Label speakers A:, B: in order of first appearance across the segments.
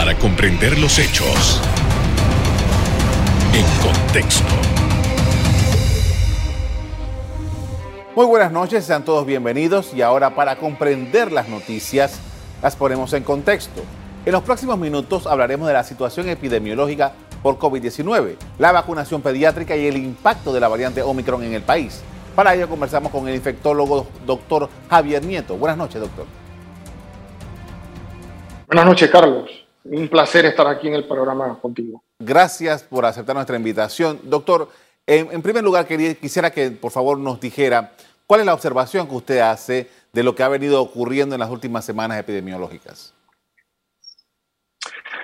A: para comprender los hechos en contexto.
B: Muy buenas noches, sean todos bienvenidos y ahora para comprender las noticias las ponemos en contexto. En los próximos minutos hablaremos de la situación epidemiológica por COVID-19, la vacunación pediátrica y el impacto de la variante Omicron en el país. Para ello conversamos con el infectólogo doctor Javier Nieto. Buenas noches, doctor.
C: Buenas noches, Carlos. Un placer estar aquí en el programa contigo.
B: Gracias por aceptar nuestra invitación. Doctor, en, primer lugar, quisiera que por favor nos dijera cuál es la observación que usted hace de lo que ha venido ocurriendo en las últimas semanas epidemiológicas.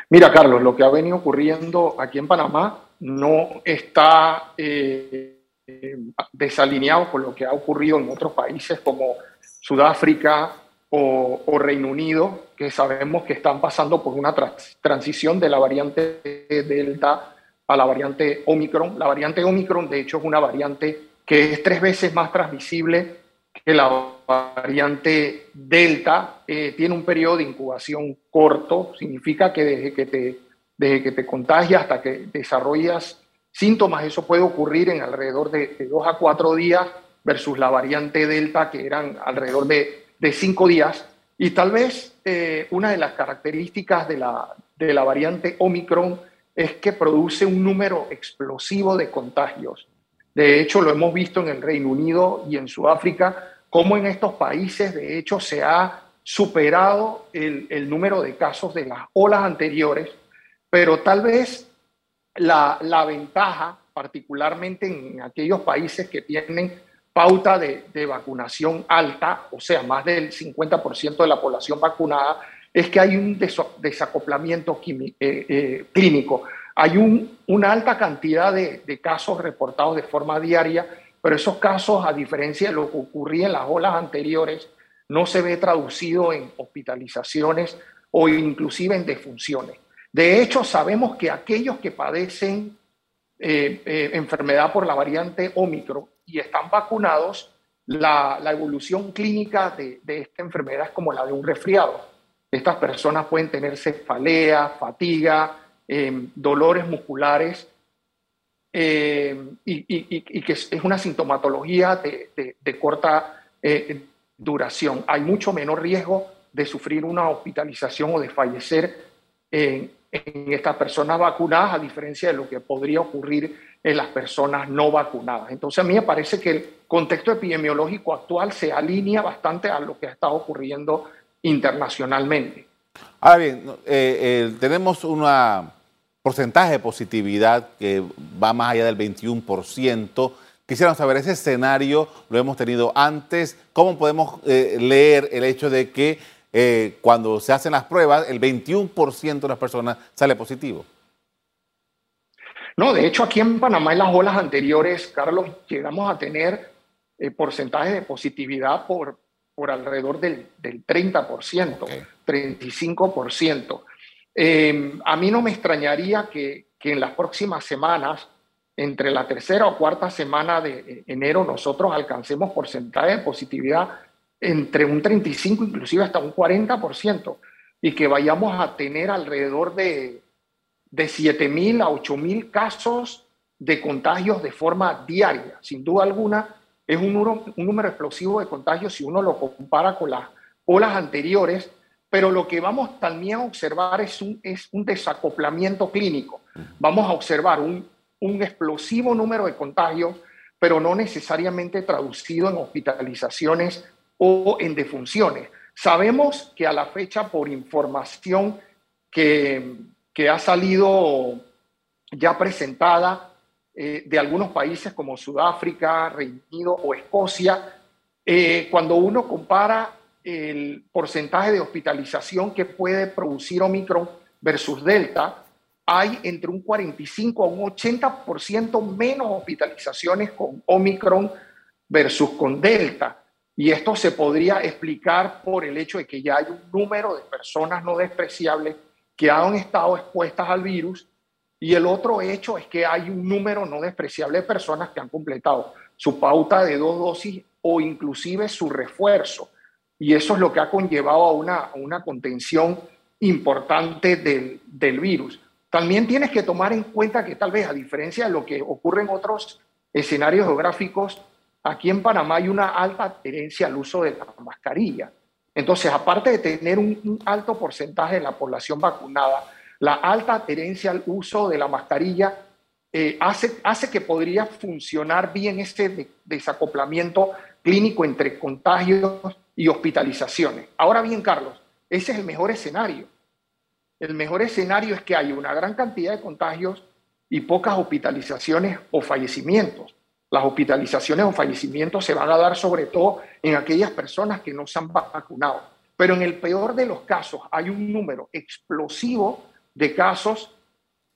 C: Mira, Carlos, lo que ha venido ocurriendo aquí en Panamá no está eh, desalineado con lo que ha ocurrido en otros países como Sudáfrica o, Reino Unido, que sabemos que están pasando por una transición de la variante Delta a la variante Omicron. La variante Omicron, de hecho, es una variante que es tres veces más transmisible que la variante Delta. Eh, tiene un periodo de incubación corto, significa que desde que te, desde que te contagias hasta que desarrollas síntomas, eso puede ocurrir en alrededor de, de dos a cuatro días versus la variante Delta, que eran alrededor de, de cinco días. Y tal vez eh, una de las características de la, de la variante Omicron es que produce un número explosivo de contagios. De hecho, lo hemos visto en el Reino Unido y en Sudáfrica, cómo en estos países, de hecho, se ha superado el, el número de casos de las olas anteriores, pero tal vez la, la ventaja, particularmente en aquellos países que tienen pauta de, vacunación alta, o sea, más del 50% de la población vacunada, es que hay un desacoplamiento eh, eh, clínico. Hay un, una alta cantidad de, de, casos reportados de forma diaria, pero esos casos, a diferencia de lo que ocurría en las olas anteriores, no se ve traducido en hospitalizaciones o inclusive en defunciones. De hecho, sabemos que aquellos que padecen eh, enfermedad por la variante Omicron y están vacunados, la, evolución clínica de, esta enfermedad es como la de un resfriado. Estas personas pueden tener cefalea, fatiga, eh, dolores musculares eh, y, que es una sintomatología de corta eh, duración. Hay mucho menor riesgo de sufrir una hospitalización o de fallecer en, en estas personas vacunadas, a diferencia de lo que podría ocurrir en las personas no vacunadas. Entonces a mí me parece que el contexto epidemiológico actual se alinea bastante a lo que ha estado ocurriendo internacionalmente.
B: Ahora bien, eh, eh, tenemos un porcentaje de positividad que va más allá del 21%. Quisiera saber, ese escenario lo hemos tenido antes. ¿Cómo podemos eh, leer el hecho de que cuando se hacen las pruebas, el 21% de las personas sale positivo?
C: No, de hecho aquí en Panamá en las olas anteriores, Carlos, llegamos a tener eh, porcentajes de positividad por, por alrededor del, del 30%, okay. 35%. Eh, a mí no me extrañaría que, que, en las próximas semanas, entre la tercera o cuarta semana de enero, nosotros alcancemos porcentaje de positividad entre un 35, inclusive hasta un 40%, y que vayamos a tener alrededor de de 7 mil a 8 mil casos de contagios de forma diaria. Sin duda alguna, es un número, un número explosivo de contagios si uno lo compara con las olas anteriores, pero lo que vamos también a observar es un, es un desacoplamiento clínico. Vamos a observar un, un explosivo número de contagios, pero no necesariamente traducido en hospitalizaciones o en defunciones. Sabemos que a la fecha, por información que, que ha salido ya presentada eh, de algunos países como Sudáfrica, Reino Unido o Escocia, eh, cuando uno compara el porcentaje de hospitalización que puede producir Omicron versus Delta, hay entre un 45 a un 80% menos hospitalizaciones con Omicron versus con Delta. Y esto se podría explicar por el hecho de que ya hay un número de personas no despreciables que han estado expuestas al virus y el otro hecho es que hay un número no despreciable de personas que han completado su pauta de dos dosis o inclusive su refuerzo. Y eso es lo que ha conllevado a una, una contención importante del, del virus. También tienes que tomar en cuenta que tal vez a diferencia de lo que ocurre en otros escenarios geográficos, aquí en Panamá hay una alta adherencia al uso de la mascarilla. Entonces, aparte de tener un, alto porcentaje de la población vacunada, la alta adherencia al uso de la mascarilla eh, hace, que podría funcionar bien este desacoplamiento clínico entre contagios y hospitalizaciones. Ahora bien, Carlos, ese es el mejor escenario. El mejor escenario es que haya una gran cantidad de contagios y pocas hospitalizaciones o fallecimientos. Las hospitalizaciones o fallecimientos se van a dar sobre todo en aquellas personas que no se han vacunado. Pero en el peor de los casos hay un número explosivo de casos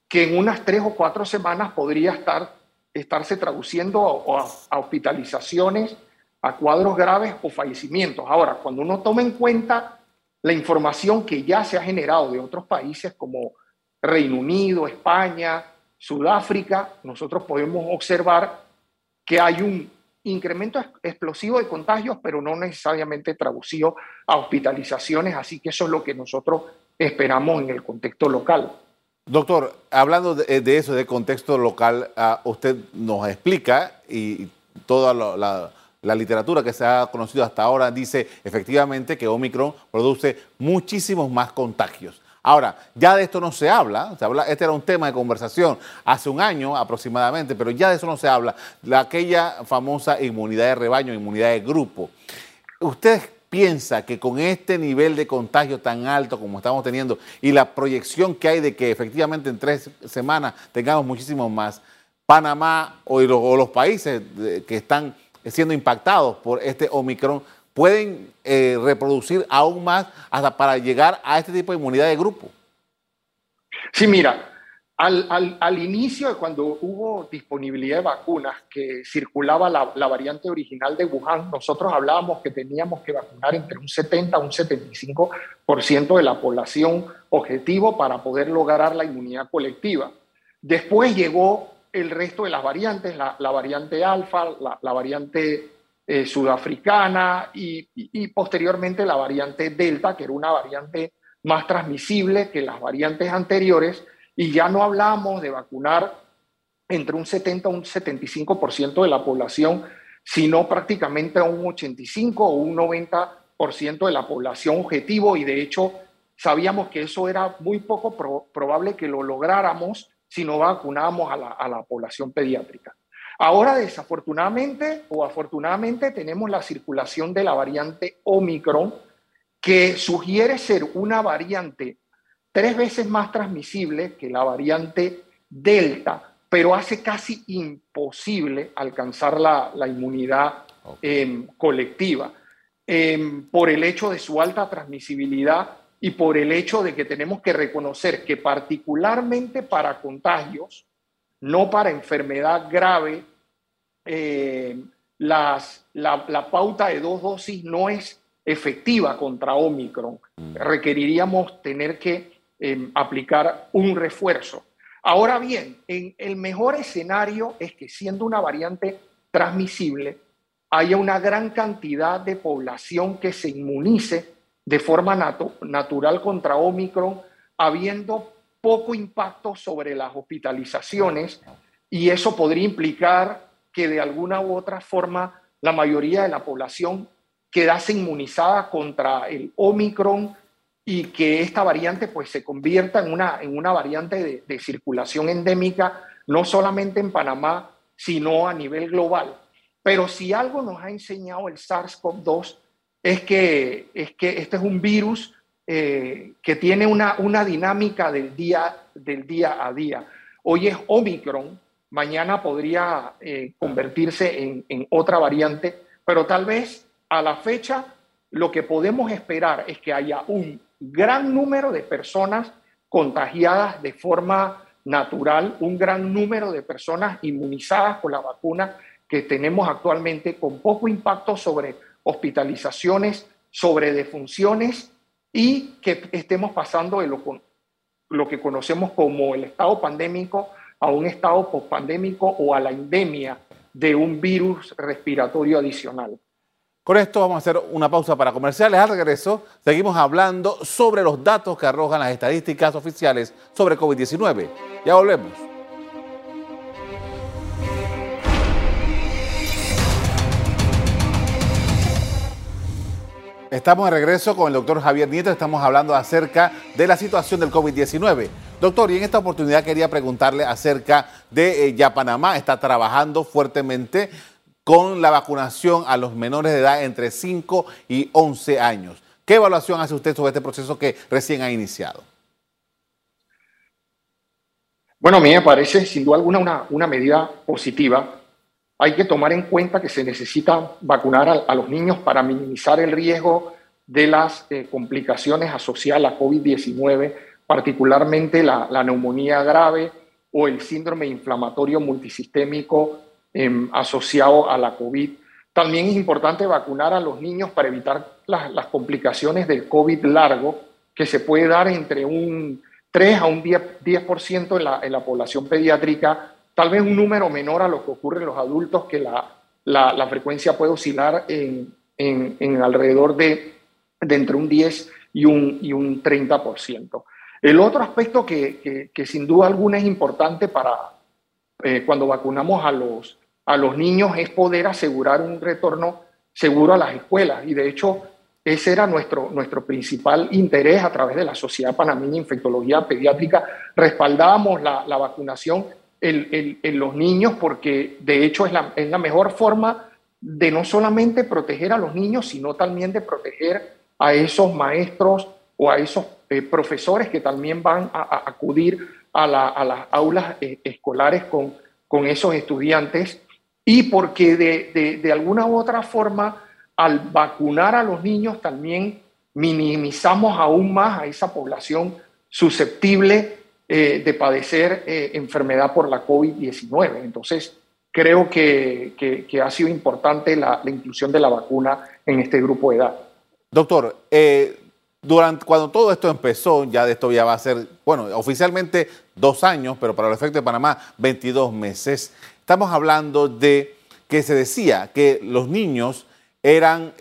C: que en unas tres o cuatro semanas podría estar, estarse traduciendo a, a hospitalizaciones, a cuadros graves o fallecimientos. Ahora, cuando uno toma en cuenta la información que ya se ha generado de otros países como Reino Unido, España, Sudáfrica, nosotros podemos observar que hay un incremento explosivo de contagios, pero no necesariamente traducido a hospitalizaciones, así que eso es lo que nosotros esperamos en el contexto local.
B: Doctor, hablando de, eso, de contexto local, ah, usted nos explica y toda la, la literatura que se ha conocido hasta ahora dice efectivamente que Omicron produce muchísimos más contagios. Ahora, ya de esto no se habla, este era un tema de conversación hace un año aproximadamente, pero ya de eso no se habla, la, aquella famosa inmunidad de rebaño, inmunidad de grupo. ¿Usted piensa que con este nivel de contagio tan alto como estamos teniendo y la proyección que hay de que efectivamente en tres semanas tengamos muchísimos más, Panamá o los países que están siendo impactados por este Omicron pueden eh, reproducir aún más hasta para llegar a este tipo de inmunidad de grupo?
C: Sí, mira, al, al, inicio de cuando hubo disponibilidad de vacunas que circulaba la, la, variante original de Wuhan, nosotros hablábamos que teníamos que vacunar entre un 70 a un 75% de la población objetivo para poder lograr la inmunidad colectiva. Después llegó el resto de las variantes, la, variante alfa, la, variante eh, sudafricana y, posteriormente la variante delta, que era una variante más transmisible que las variantes anteriores, y ya no hablamos de vacunar entre un 70 a un 75% de la población, sino prácticamente un 85 o un 90% de la población objetivo, y de hecho sabíamos que eso era muy poco probable que lo lográramos si no vacunamos a la, población pediátrica. Ahora, desafortunadamente o afortunadamente, tenemos la circulación de la variante Omicron, que sugiere ser una variante tres veces más transmisible que la variante Delta, pero hace casi imposible alcanzar la, inmunidad em, colectiva. Em, por el hecho de su alta transmisibilidad y por el hecho de que tenemos que reconocer que particularmente para contagios, no para enfermedad grave, eh, las, la, pauta de dos dosis no es efectiva contra Omicron. Mm. Requeriríamos tener que em, aplicar un refuerzo. Ahora bien, en el mejor escenario es que siendo una variante transmisible, haya una gran cantidad de población que se inmunice de forma natural contra Omicron, habiendo poco impacto sobre las hospitalizaciones y eso podría implicar que de alguna u otra forma la mayoría de la población quedase inmunizada contra el Omicron y que esta variante pues se convierta en una, en una variante de, circulación endémica, no solamente en Panamá, sino a nivel global. Pero si algo nos ha enseñado el SARS-CoV-2 es que, es que este es un virus eh, que tiene una, una dinámica del día, del día a día. Hoy es Omicron, mañana podría eh, convertirse en, otra variante, pero tal vez a la fecha lo que podemos esperar es que haya un gran número de personas contagiadas de forma natural, un gran número de personas inmunizadas con la vacuna que tenemos actualmente con poco impacto sobre hospitalizaciones, sobre defunciones y que estemos pasando de lo, lo que conocemos como el estado pandémico a un estado pospandémico o a la endemia de un virus respiratorio adicional.
B: Con esto vamos a hacer una pausa para comerciales. Al regreso, seguimos hablando sobre los datos que arrojan las estadísticas oficiales sobre COVID-19. Ya volvemos. Estamos de regreso con el doctor Javier Nieto. Estamos hablando acerca de la situación del COVID-19. Doctor, y en esta oportunidad quería preguntarle acerca de eh, ya Panamá está trabajando fuertemente con la vacunación a los menores de edad entre 5 y 11 años. ¿Qué evaluación hace usted sobre este proceso que recién ha iniciado?
C: Bueno, a mí me parece sin duda alguna una, una medida positiva hay que tomar en cuenta que se necesita vacunar a, los niños para minimizar el riesgo de las eh, complicaciones asociadas a la COVID-19, particularmente la, neumonía grave o el síndrome inflamatorio multisistémico em, asociado a la COVID. También es importante vacunar a los niños para evitar las, complicaciones del COVID largo, que se puede dar entre un 3 a un 10%, en, la, en la población pediátrica tal vez un número menor a lo que ocurre en los adultos, que la, la, frecuencia puede oscilar en, en, alrededor de, de, entre un 10 y un, y un 30%. El otro aspecto que, que, sin duda alguna es importante para eh, cuando vacunamos a los, a los niños es poder asegurar un retorno seguro a las escuelas. Y de hecho, ese era nuestro, nuestro principal interés a través de la Sociedad Panameña de Infectología Pediátrica. Respaldábamos la, la vacunación en, los niños porque de hecho es la, es la mejor forma de no solamente proteger a los niños, sino también de proteger a esos maestros o a esos eh, profesores que también van a, acudir a, las aulas eh, escolares con, con esos estudiantes. Y porque de, de, alguna u otra forma, al vacunar a los niños también minimizamos aún más a esa población susceptible eh, de padecer eh, enfermedad por la COVID-19. Entonces, creo que, ha sido importante la, inclusión de la vacuna en este grupo de edad.
B: Doctor, eh, durante, cuando todo esto empezó, ya de esto ya va a ser, bueno, oficialmente dos años, pero para el efecto de Panamá, 22 meses. Estamos hablando de que se decía que los niños eran,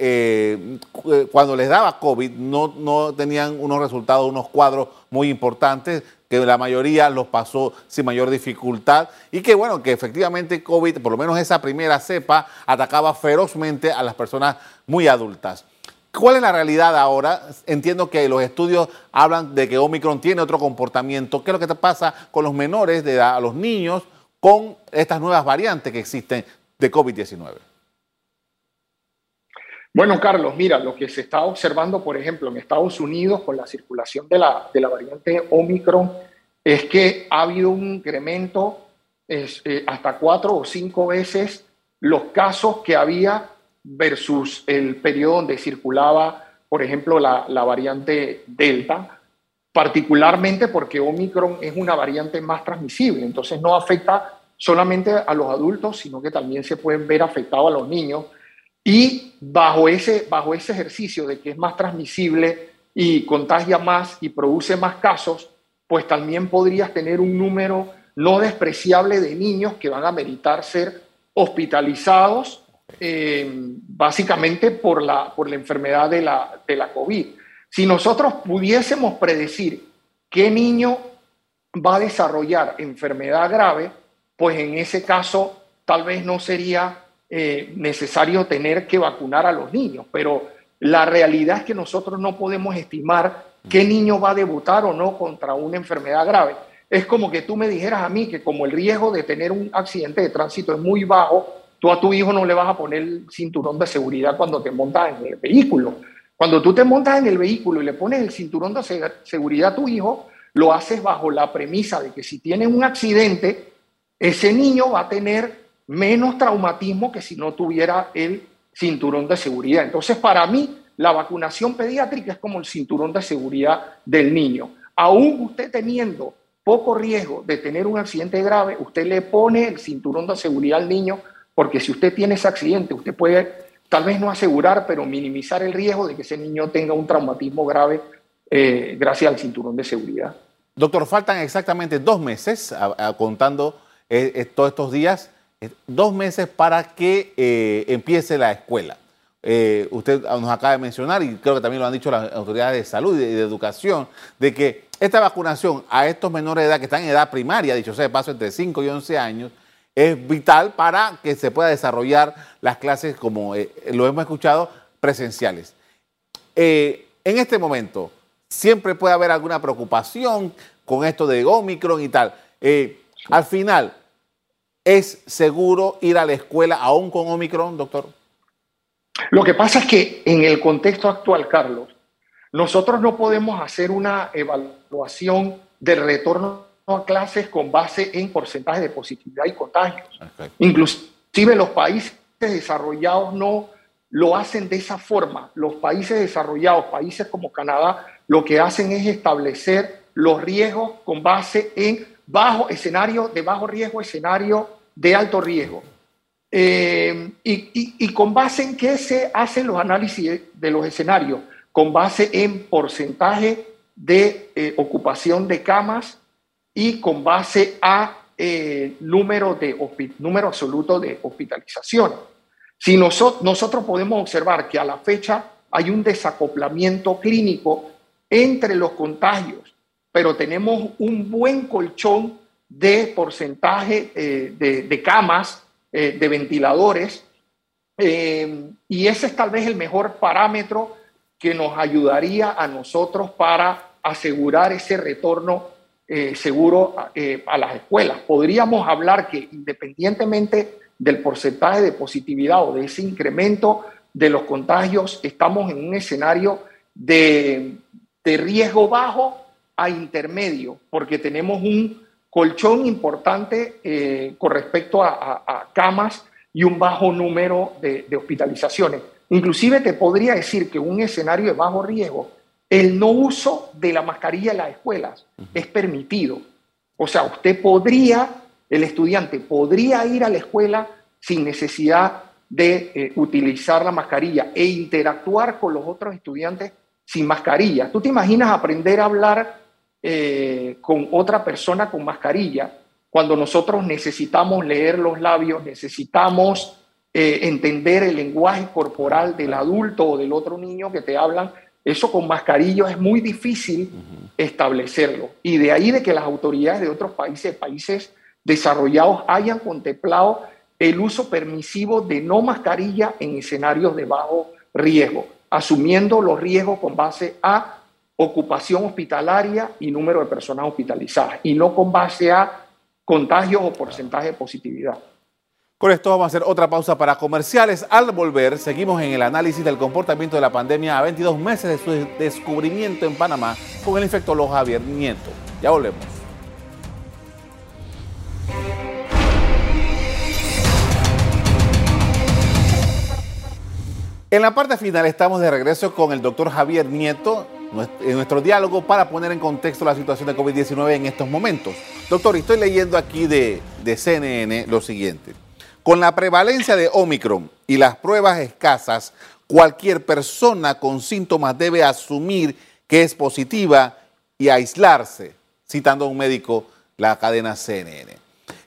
B: cuando les daba COVID, no, no tenían unos resultados, unos cuadros muy importantes, que la mayoría los pasó sin mayor dificultad y que bueno, que efectivamente COVID, por lo menos esa primera cepa, atacaba ferozmente a las personas muy adultas. ¿Cuál es la realidad ahora? Entiendo que los estudios hablan de que Omicron tiene otro comportamiento. ¿Qué es lo que te pasa con los menores de edad, a los niños, con estas nuevas variantes que existen de COVID-19?
C: Bueno, Carlos, mira, lo que se está observando, por ejemplo, en Estados Unidos con la circulación de la, de la variante Omicron, es que ha habido un incremento eh, hasta cuatro o cinco veces los casos que había versus el periodo donde circulaba, por ejemplo, la, la variante Delta, particularmente porque Omicron es una variante más transmisible, entonces no afecta solamente a los adultos, sino que también se pueden ver afectados a los niños y bajo ese, bajo ese ejercicio de que es más transmisible y contagia más y produce más casos, pues también podrías tener un número no despreciable de niños que van a meritar ser hospitalizados eh, básicamente por la, por la enfermedad de la, de la COVID. Si nosotros pudiésemos predecir qué niño va a desarrollar enfermedad grave, pues en ese caso tal vez no sería eh, necesario tener que vacunar a los niños, pero la realidad es que nosotros no podemos estimar qué niño va a debutar o no contra una enfermedad grave. Es como que tú me dijeras a mí que como el riesgo de tener un accidente de tránsito es muy bajo, tú a tu hijo no le vas a poner el cinturón de seguridad cuando te montas en el vehículo. Cuando tú te montas en el vehículo y le pones el cinturón de seguridad a tu hijo, lo haces bajo la premisa de que si tiene un accidente, ese niño va a tener menos traumatismo que si no tuviera el cinturón de seguridad. Entonces, para mí, la vacunación pediátrica es como el cinturón de seguridad del niño. Aún usted teniendo poco riesgo de tener un accidente grave, usted le pone el cinturón de seguridad al niño, porque si usted tiene ese accidente, usted puede tal vez no asegurar, pero minimizar el riesgo de que ese niño tenga un traumatismo grave eh, gracias al cinturón de seguridad.
B: Doctor, faltan exactamente dos meses, contando eh, todos estos días dos meses para que eh, empiece la escuela. eh, usted nos acaba de mencionar, y creo que también lo han dicho las autoridades de salud y de, educación, de que esta vacunación a estos menores de edad que están en edad primaria, dicho sea de paso, entre 5 y 11 años, es vital para que se pueda desarrollar las clases, como eh, lo hemos escuchado, presenciales. En este momento, siempre puede haber alguna preocupación con esto de Omicron y tal. al final, ¿es seguro ir a la escuela aún con Omicron, doctor?
C: Lo que pasa es que en el contexto actual, Carlos, nosotros no podemos hacer una evaluación del retorno a clases con base en porcentaje de positividad y contagios. Inclusive los países desarrollados no lo hacen de esa forma. Los países desarrollados, países como Canadá, lo que hacen es establecer los riesgos con base en bajo escenario de bajo riesgo, escenario de alto riesgo. Eh, y, con base en qué se hacen los análisis de los escenarios, con base en porcentaje de eh, ocupación de camas y con base a eh, número, de, número absoluto de hospitalización. Si nosotros, nosotros podemos observar que a la fecha hay un desacoplamiento clínico entre los contagios, pero tenemos un buen colchón de porcentaje de, de camas eh, de ventiladores. Eh, y ese es tal vez el mejor parámetro que nos ayudaría a nosotros para asegurar ese retorno eh, seguro a las escuelas. Podríamos hablar que independientemente del porcentaje de positividad o de ese incremento de los contagios, estamos en un escenario de, de riesgo bajo a intermedio, porque tenemos un colchón importante eh, con respecto a, camas y un bajo número de, hospitalizaciones. Inclusive te podría decir que un escenario de bajo riesgo, el no uso de la mascarilla en las escuelas es permitido. O sea, usted podría, el estudiante podría ir a la escuela sin necesidad de eh, utilizar la mascarilla e interactuar con los otros estudiantes sin mascarilla. ¿Tú te imaginas aprender a hablar eh, con otra persona con mascarilla, cuando nosotros necesitamos leer los labios, necesitamos eh, entender el lenguaje corporal del adulto o del otro niño que te hablan, eso con mascarilla es muy difícil establecerlo. Y de ahí de que las autoridades de otros países, países desarrollados, hayan contemplado el uso permisivo de no mascarilla en escenarios de bajo riesgo, asumiendo los riesgos con base a ocupación hospitalaria y número de personas hospitalizadas, y no con base a contagios o porcentaje de positividad.
B: Con esto vamos a hacer otra pausa para comerciales. Al volver, seguimos en el análisis del comportamiento de la pandemia a 22 meses de su descubrimiento en Panamá con el infectólogo Javier Nieto. Ya volvemos. En la parte final estamos de regreso con el doctor Javier Nieto, en nuestro diálogo para poner en contexto la situación de COVID-19 en estos momentos. Doctor, estoy leyendo aquí de, de CNN lo siguiente. Con la prevalencia de Omicron y las pruebas escasas, cualquier persona con síntomas debe asumir que es positiva y aislarse, citando a un médico la cadena CNN.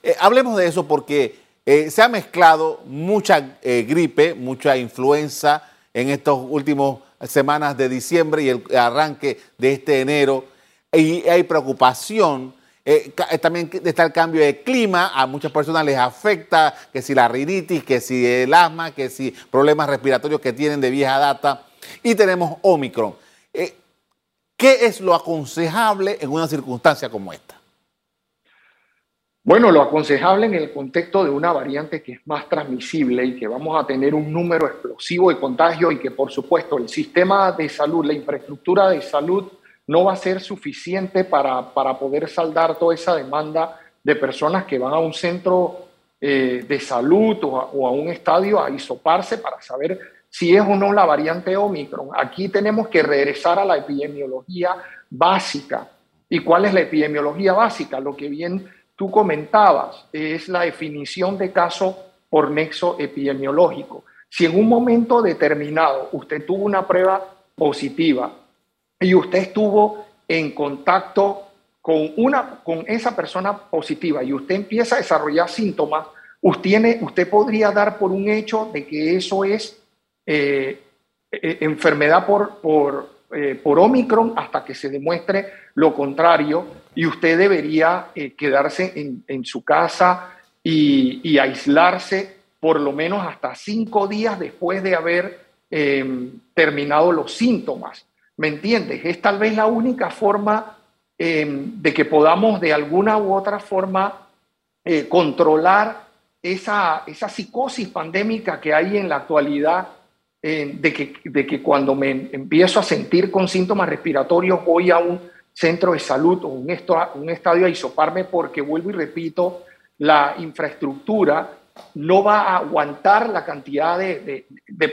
B: Eh, hablemos de eso porque eh, se ha mezclado mucha eh, gripe, mucha influenza en estos últimos semanas de diciembre y el arranque de este enero. Y hay preocupación. Eh, eh, también está el cambio de clima, a muchas personas les afecta que si la rinitis, que si el asma, que si problemas respiratorios que tienen de vieja data. Y tenemos Omicron. Eh, ¿Qué es lo aconsejable en una circunstancia como esta?
C: Bueno, lo aconsejable en el contexto de una variante que es más transmisible y que vamos a tener un número explosivo de contagio y que por supuesto el sistema de salud, la infraestructura de salud no va a ser suficiente para, para poder saldar toda esa demanda de personas que van a un centro eh, de salud o a, o a, un estadio a hisoparse para saber si es o no la variante Omicron. Aquí tenemos que regresar a la epidemiología básica. ¿Y cuál es la epidemiología básica? Lo que bien tú comentabas, es la definición de caso por nexo epidemiológico. Si en un momento determinado usted tuvo una prueba positiva y usted estuvo en contacto con, una, con esa persona positiva y usted empieza a desarrollar síntomas, usted, usted podría dar por un hecho de que eso es enfermedad por, por, por Omicron hasta que se demuestre lo contrario y usted debería quedarse en, su casa y, aislarse por lo menos hasta cinco días después de haber terminado los síntomas. ¿Me entiendes? Es tal vez la única forma Em, de que podamos de alguna u otra forma eh, controlar esa, esa psicosis pandémica que hay en la actualidad, em, de, que, de que cuando me empiezo a sentir con síntomas respiratorios voy a un centro de salud o un, estadio a isoparme porque vuelvo y repito, la infraestructura no va a aguantar la cantidad de,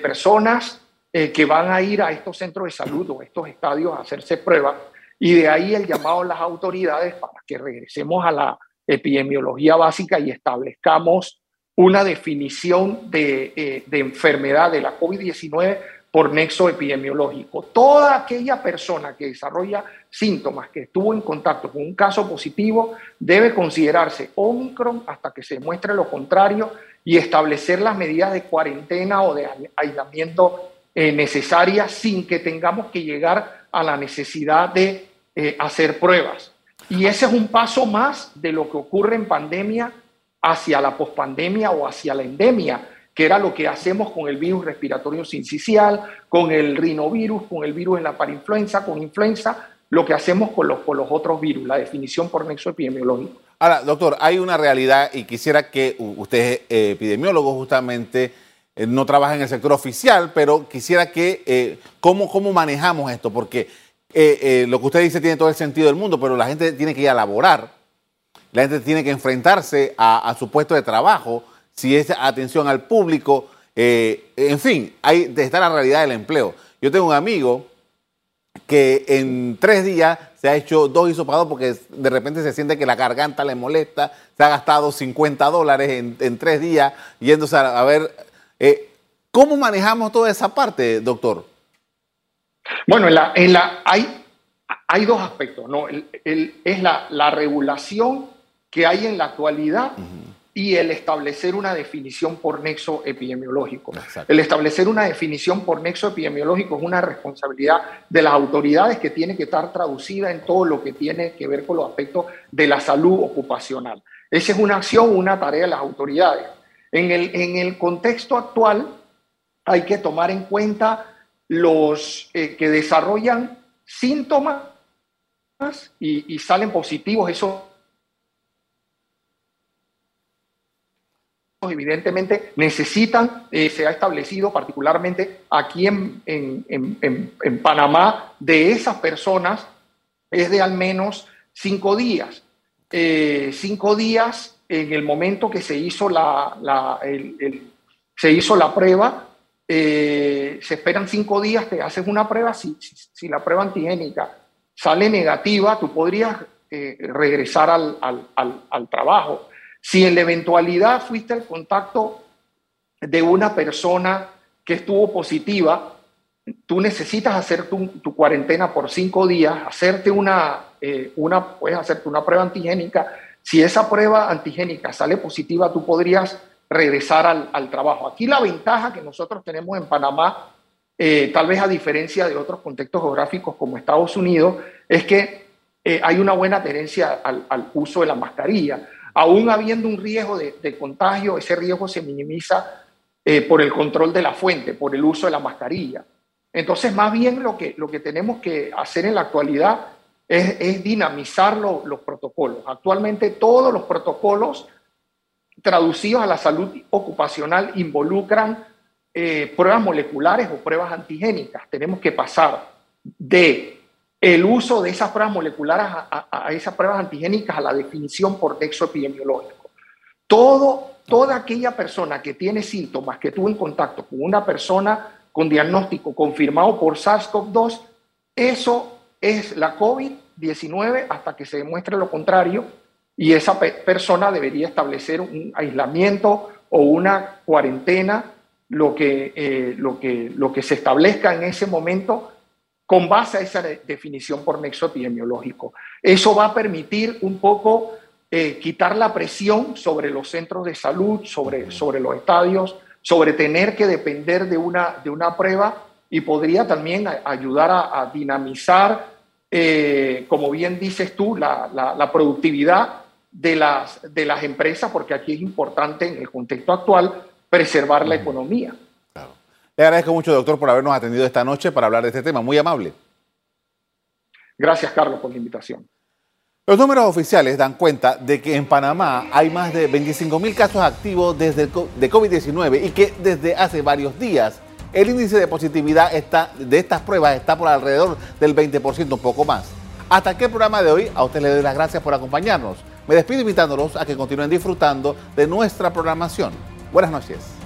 C: personas eh, que van a ir a estos centros de salud o estos estadios a hacerse pruebas y de ahí el llamado a las autoridades para que regresemos a la epidemiología básica y establezcamos una definición de, eh, de enfermedad de la COVID-19 por nexo epidemiológico. Toda aquella persona que desarrolla síntomas, que estuvo en contacto con un caso positivo, debe considerarse Omicron hasta que se demuestre lo contrario y establecer las medidas de cuarentena o de aislamiento eh, necesarias sin que tengamos que llegar a la necesidad de eh, hacer pruebas. Y ese es un paso más de lo que ocurre en pandemia hacia la pospandemia o hacia la endemia, que era lo que hacemos con el virus respiratorio sincicial, con el rinovirus, con el virus en la parinfluenza, con influenza, lo que hacemos con los, con los otros virus, la definición por nexo epidemiológico.
B: Ahora, doctor, hay una realidad y quisiera que usted es epidemiólogo justamente, eh, no trabaja en el sector oficial, pero quisiera que, eh, ¿cómo, ¿cómo manejamos esto? Porque eh, eh, lo que usted dice tiene todo el sentido del mundo, pero la gente tiene que ir a laborar, la gente tiene que enfrentarse a, su puesto de trabajo, si es atención al público, eh, en fin, hay, está la realidad del empleo. Yo tengo un amigo que en tres días se ha hecho dos hisopados porque de repente se siente que la garganta le molesta, se ha gastado 50 dólares en, tres días yéndose a, ver. ¿Cómo manejamos toda esa parte, doctor?
C: Bueno, en la, en la, hay, hay dos aspectos, ¿no? es la, la, regulación que hay en la actualidad y el establecer una definición por nexo epidemiológico. El establecer una definición por nexo epidemiológico es una responsabilidad de las autoridades que tiene que estar traducida en todo lo que tiene que ver con los aspectos de la salud ocupacional. Esa es una acción, una tarea de las autoridades. En el, en el contexto actual hay que tomar en cuenta los eh, que desarrollan síntomas y, salen positivos, eso evidentemente necesitan, eh, se ha establecido particularmente aquí en, en, Panamá, de esas personas es de al menos cinco días. Eh, cinco días en el momento que se hizo la, la se hizo la prueba eh, se esperan cinco días, te haces una prueba, si, si, la prueba antigénica sale negativa, tú podrías regresar al, al, al, trabajo. Si en la eventualidad fuiste el contacto de una persona que estuvo positiva, tú necesitas hacer tu, cuarentena por cinco días, hacerte una, eh, una, puedes hacerte una prueba antigénica. Si esa prueba antigénica sale positiva, tú podrías regresar al, trabajo. Aquí la ventaja que nosotros tenemos en Panamá, eh, tal vez a diferencia de otros contextos geográficos como Estados Unidos, es que eh, hay una buena adherencia al, uso de la mascarilla. Aún habiendo un riesgo de, contagio, ese riesgo se minimiza eh, por el control de la fuente, por el uso de la mascarilla. Entonces, más bien lo que, lo que tenemos que hacer en la actualidad es, dinamizar los protocolos. Actualmente todos los protocolos traducidos a la salud ocupacional involucran eh, pruebas moleculares o pruebas antigénicas. Tenemos que pasar de el uso de esas pruebas moleculares a, esas pruebas antigénicas a la definición por nexo epidemiológico. Todo, toda aquella persona que tiene síntomas, que tuvo en contacto con una persona con diagnóstico confirmado por SARS-CoV-2, eso es la COVID-19 hasta que se demuestre lo contrario y esa persona debería establecer un aislamiento o una cuarentena, lo que, eh, lo, que, lo que se establezca en ese momento con base a esa definición por nexo epidemiológico. Eso va a permitir un poco eh, quitar la presión sobre los centros de salud, sobre, sobre los estadios, sobre tener que depender de una, de una prueba y podría también ayudar a, dinamizar, eh, como bien dices tú, la, la, productividad de las, de las empresas, porque aquí es importante en el contexto actual preservar la economía.
B: Le agradezco mucho, doctor, por habernos atendido esta noche para hablar de este tema. Muy amable.
C: Gracias, Carlos, por la invitación.
B: Los números oficiales dan cuenta de que en Panamá hay más de 25 mil casos activos desde de COVID-19 y que desde hace varios días el índice de positividad está, de estas pruebas está por alrededor del 20%, un poco más. Hasta aquí el programa de hoy. A usted le doy las gracias por acompañarnos. Me despido invitándolos a que continúen disfrutando de nuestra programación. Buenas noches.